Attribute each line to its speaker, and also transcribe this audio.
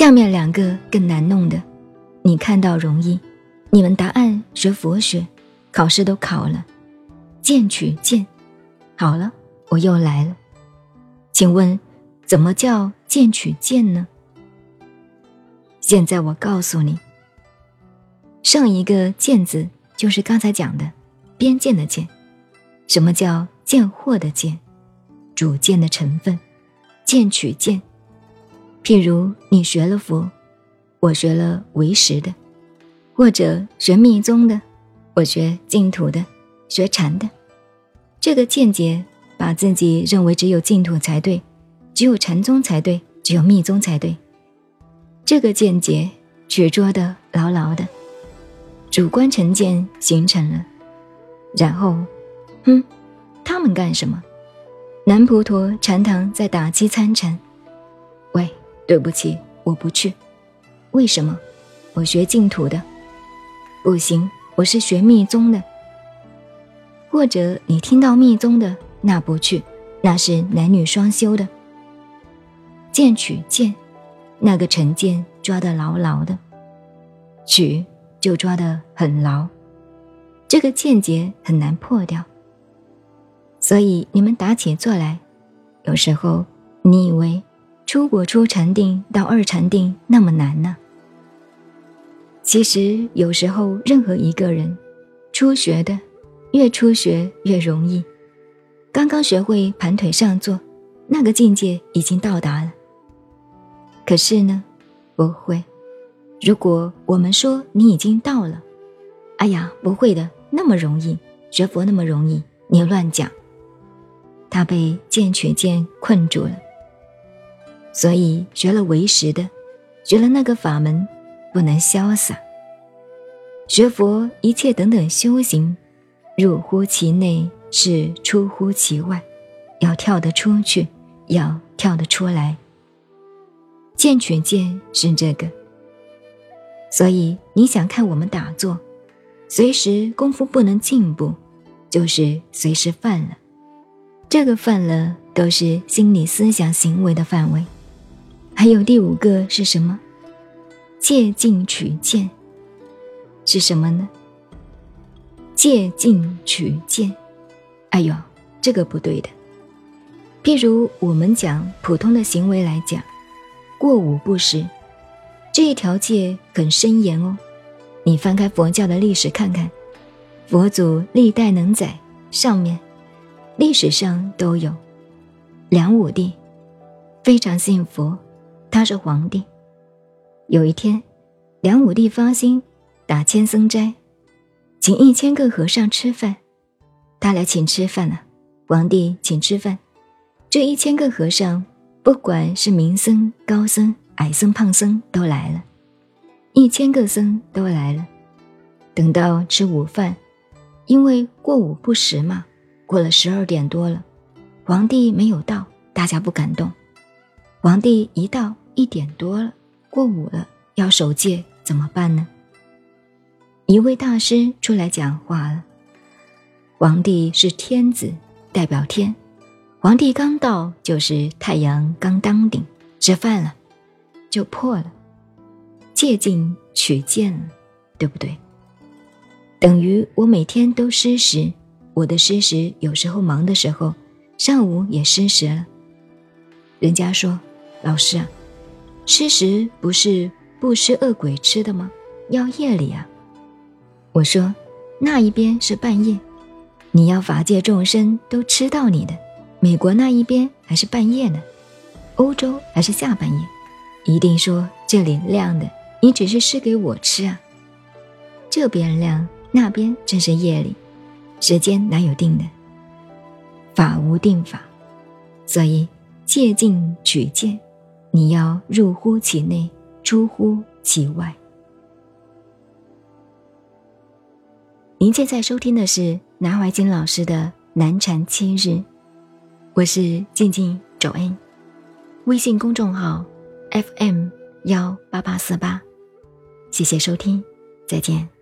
Speaker 1: 下面两个更难弄的，你看到容易，你们答案学佛学，考试都考了，见取见，好了，我又来了，请问，怎么叫见取见呢？现在我告诉你，上一个见字就是刚才讲的边见的见，什么叫见货的见？主见的成分，见取见。譬如你学了佛，我学了唯识的，或者学密宗的，我学净土的，学禅的，这个见解把自己认为只有净土才对，只有禅宗才对，只有密宗才对，这个见解取捉的牢牢的，主观成见形成了，然后，哼，他们干什么？南普陀禅堂在打击参禅。喂，对不起，我不去。为什么？我学净土的。不行，我是学密宗的。或者你听到密宗的，那不去，那是男女双修的。见取见，那个成见抓得牢牢的，取就抓得很牢，这个见解很难破掉。所以你们打起坐来，有时候你以为出国出禅定到二禅定那么难呢？其实有时候任何一个人初学的，越初学越容易。刚刚学会盘腿上坐，那个境界已经到达了。可是呢，不会。如果我们说你已经到了，哎呀，不会的，那么容易学佛那么容易，你乱讲。他被见取见困住了，所以学了为识的，学了那个法门，不能潇洒。学佛一切等等修行，入乎其内是出乎其外，要跳得出去，要跳得出来。见取见是这个，所以你想看我们打坐，随时功夫不能进步，就是随时犯了。这个犯了都是心理思想行为的范围，还有第五个是什么？借镜取见，是什么呢？借镜取见，哎呦，这个不对的。譬如我们讲普通的行为来讲，过午不食，这一条戒很森严哦。你翻开佛教的历史看看，佛祖历代能载上面。历史上都有，梁武帝非常信佛，他是皇帝。有一天，梁武帝发心打千僧斋，请一千个和尚吃饭，他来请吃饭了。皇帝请吃饭，这一千个和尚，不管是名僧、高僧、矮僧、胖僧，都来了，一千个僧都来了。等到吃午饭，因为过午不食嘛。过了十二点多了，皇帝没有到，大家不敢动。皇帝一到一点多了，过午了，要守戒怎么办呢？一位大师出来讲话了。皇帝是天子，代表天。皇帝刚到就是太阳刚当顶，吃饭了，就破了，借镜取见了，对不对？等于我每天都失食。我的失食有时候忙的时候，上午也失食了。人家说：“老师啊，吃食不是不吃恶鬼吃的吗？要夜里啊。”我说：“那一边是半夜，你要法界众生都吃到你的。美国那一边还是半夜呢，欧洲还是下半夜，一定说这里亮的，你只是施给我吃啊。这边亮，那边正是夜里。”时间哪有定的？法无定法，所以借镜取见，你要入乎其内，出乎其外。您现在收听的是南怀瑾老师的《南禅七日》，我是静静周恩，微信公众号 FM 幺八八四八，谢谢收听，再见。